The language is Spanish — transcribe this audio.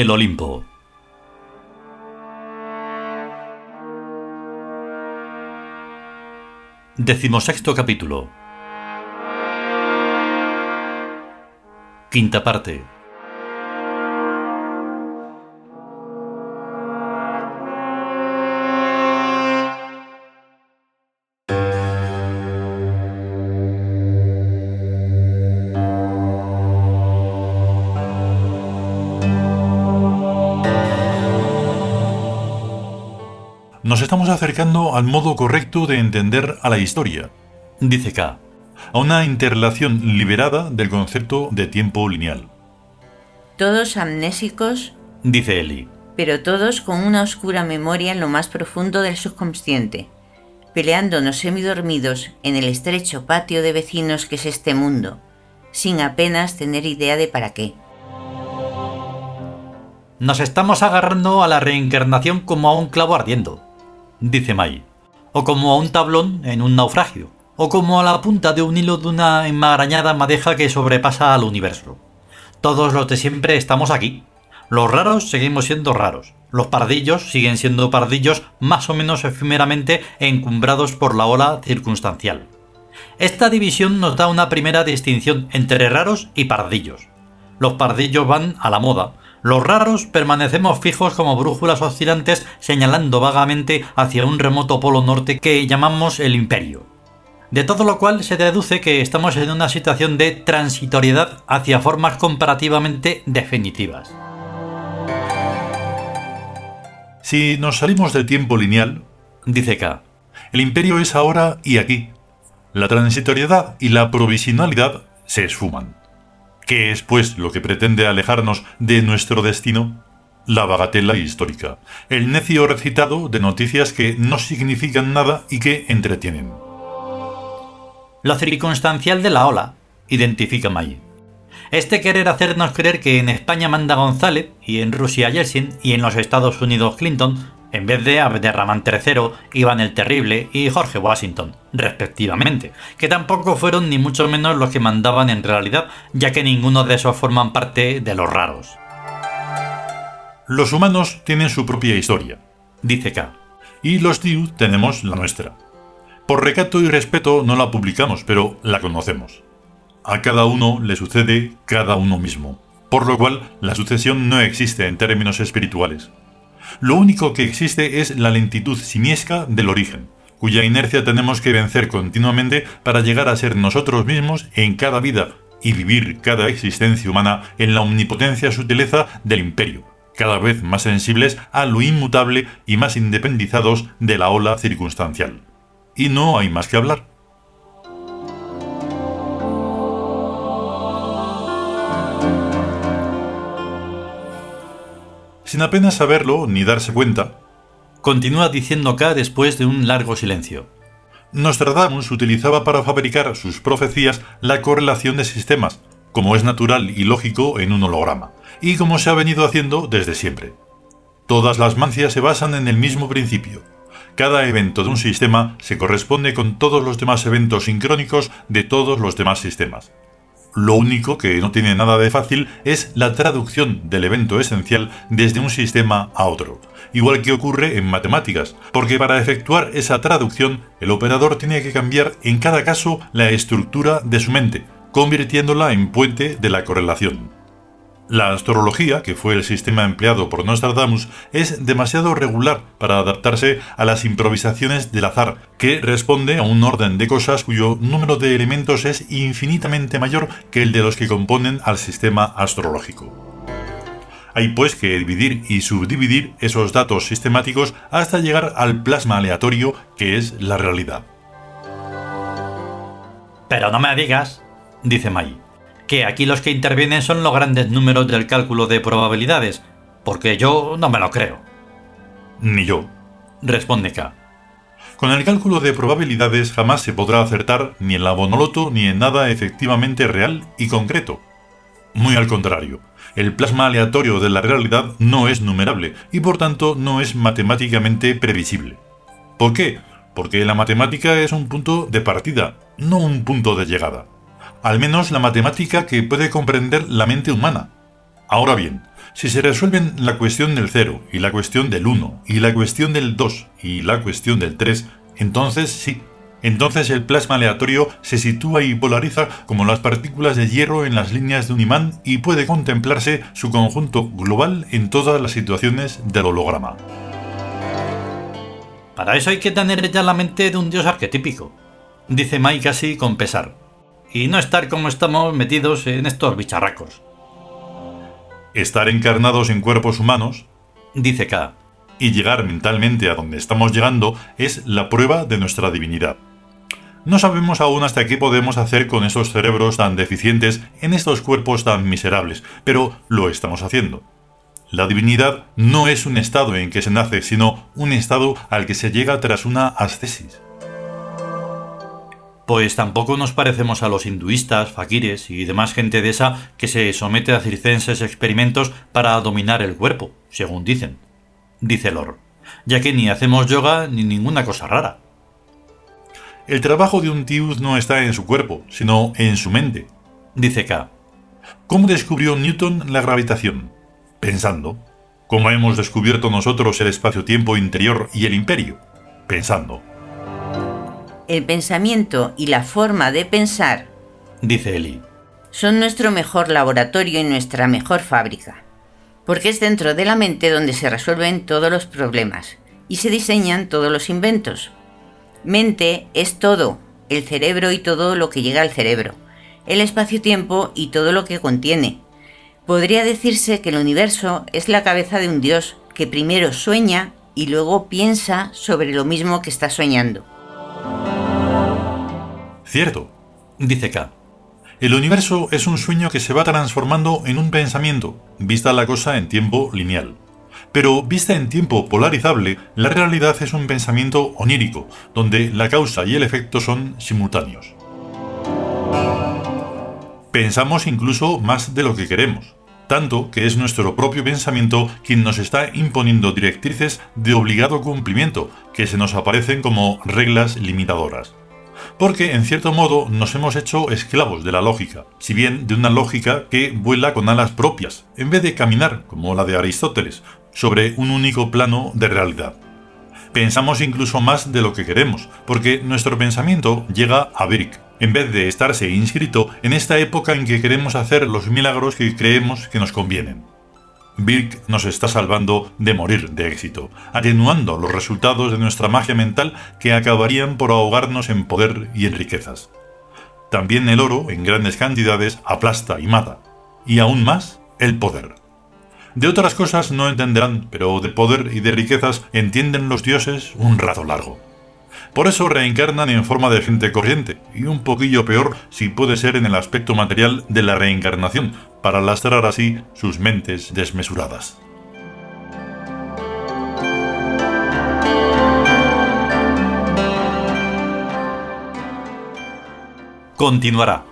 el Olimpo. Decimosexto capítulo. Quinta parte. Nos estamos acercando al modo correcto de entender a la historia, dice K, a una interrelación liberada del concepto de tiempo lineal. Todos amnésicos, Dice Eli. pero todos con una oscura memoria en lo más profundo del subconsciente, peleándonos semidormidos en el estrecho patio de vecinos que es este mundo, sin apenas tener idea de para qué. Nos estamos agarrando a la reencarnación como a un clavo ardiendo, dice Mai, o como a un tablón en un naufragio, o como a la punta de un hilo de una enmarañada madeja que sobrepasa al universo. Todos los de siempre estamos aquí. Los raros seguimos siendo raros. Los pardillos siguen siendo pardillos más o menos efímeramente encumbrados por la ola circunstancial. Esta división nos da una primera distinción entre raros y pardillos. Los pardillos van a la moda, los raros permanecemos fijos como brújulas oscilantes señalando vagamente hacia un remoto polo norte que llamamos el imperio. De todo lo cual se deduce que estamos en una situación de transitoriedad hacia formas comparativamente definitivas. Si nos salimos del tiempo lineal, Dice K. el imperio es ahora y aquí. La transitoriedad y la provisionalidad se esfuman. ¿Qué es, pues, lo que pretende alejarnos de nuestro destino? La bagatela histórica, el necio recitado de noticias que no significan nada y que entretienen. Lo circunstancial de la ola, identifica May. Este querer hacernos creer que en España manda González, y en Rusia Yeltsin, y en los Estados Unidos Clinton, en vez de Abderramán III, Iván el Terrible y Jorge Washington, respectivamente, que tampoco fueron ni mucho menos los que mandaban en realidad, ya que ninguno de esos forman parte de los raros. Los humanos tienen su propia historia, Dice K. y los Diu tenemos la nuestra. Por recato y respeto no la publicamos, pero la conocemos. A cada uno le sucede cada uno mismo, por lo cual la sucesión no existe en términos espirituales. Lo único que existe es la lentitud simiesca del origen, cuya inercia tenemos que vencer continuamente para llegar a ser nosotros mismos en cada vida y vivir cada existencia humana en la omnipotencia sutileza del imperio, cada vez más sensibles a lo inmutable y más independizados de la ola circunstancial. Y no hay más que hablar. Sin apenas saberlo ni darse cuenta, Continúa diciendo K después de un largo silencio. Nostradamus utilizaba para fabricar sus profecías la correlación de sistemas, como es natural y lógico en un holograma, y como se ha venido haciendo desde siempre. Todas las mancias se basan en el mismo principio. Cada evento de un sistema se corresponde con todos los demás eventos sincrónicos de todos los demás sistemas. Lo único que no tiene nada de fácil es la traducción del evento esencial desde un sistema a otro, igual que ocurre en matemáticas, porque para efectuar esa traducción el operador tiene que cambiar en cada caso la estructura de su mente, convirtiéndola en puente de la correlación. La astrología, que fue el sistema empleado por Nostradamus, es demasiado regular para adaptarse a las improvisaciones del azar, que responde a un orden de cosas cuyo número de elementos es infinitamente mayor que el de los que componen al sistema astrológico. Hay pues que dividir y subdividir esos datos sistemáticos hasta llegar al plasma aleatorio que es la realidad. Pero no me digas, dice May, que aquí los que intervienen son los grandes números del cálculo de probabilidades, porque yo no me lo creo. Ni yo. Responde K. Con el cálculo de probabilidades jamás se podrá acertar ni en la bonoloto ni en nada efectivamente real y concreto. Muy al contrario, el plasma aleatorio de la realidad no es numerable y por tanto no es matemáticamente previsible. ¿Por qué? Porque la matemática es un punto de partida, no un punto de llegada. Al menos la matemática que puede comprender la mente humana. Ahora bien, Si se resuelven la cuestión del 0 y la cuestión del 1 y la cuestión del 2 y la cuestión del 3, entonces sí, entonces el plasma aleatorio se sitúa y polariza como las partículas de hierro en las líneas de un imán y puede contemplarse su conjunto global en todas las situaciones del holograma. Para eso hay que tener ya la mente de un dios arquetípico, dice Mai casi con pesar, y no estar como estamos metidos en estos bicharracos. Estar encarnados en cuerpos humanos, dice K, y llegar mentalmente a donde estamos llegando es la prueba de nuestra divinidad. No sabemos aún hasta qué podemos hacer con esos cerebros tan deficientes en estos cuerpos tan miserables, pero lo estamos haciendo. La divinidad no es un estado en que se nace, sino un estado al que se llega tras una ascesis. Pues tampoco nos parecemos a los hinduistas, fakires y demás gente de esa que se somete a circenses experimentos para dominar el cuerpo, según dicen, dice Lor, ya que ni hacemos yoga ni ninguna cosa rara. El trabajo de un tiud no está en su cuerpo, sino en su mente, dice K. ¿Cómo descubrió Newton la gravitación? Pensando. ¿Cómo hemos descubierto nosotros el espacio-tiempo interior y el imperio? Pensando. El pensamiento y la forma de pensar, dice Eli, son nuestro mejor laboratorio y nuestra mejor fábrica, porque es dentro de la mente donde se resuelven todos los problemas y se diseñan todos los inventos, Mente es todo, el cerebro y todo lo que llega al cerebro, el espacio-tiempo y todo lo que contiene. Podría decirse que el universo es la cabeza de un dios que primero sueña y luego piensa sobre lo mismo que está soñando. Cierto, dice K. El universo es un sueño que se va transformando en un pensamiento, vista la cosa en tiempo lineal. Pero vista en tiempo polarizable, la realidad es un pensamiento onírico, donde la causa y el efecto son simultáneos. Pensamos incluso más de lo que queremos, tanto que es nuestro propio pensamiento quien nos está imponiendo directrices de obligado cumplimiento, que se nos aparecen como reglas limitadoras porque en cierto modo nos hemos hecho esclavos de la lógica, si bien de una lógica que vuela con alas propias, en vez de caminar, como la de Aristóteles, sobre un único plano de realidad. Pensamos incluso más de lo que queremos, porque nuestro pensamiento llega a Birk, en vez de estarse inscrito en esta época en que queremos hacer los milagros que creemos que nos convienen. Birk nos está salvando de morir de éxito, atenuando los resultados de nuestra magia mental que acabarían por ahogarnos en poder y en riquezas. También el oro, en grandes cantidades, aplasta y mata, y aún más el poder. De otras cosas no entenderán, pero de poder y de riquezas entienden los dioses un rato largo. Por eso reencarnan en forma de gente corriente, y un poquillo peor si puede ser en el aspecto material de la reencarnación, para lastrar así sus mentes desmesuradas. Continuará.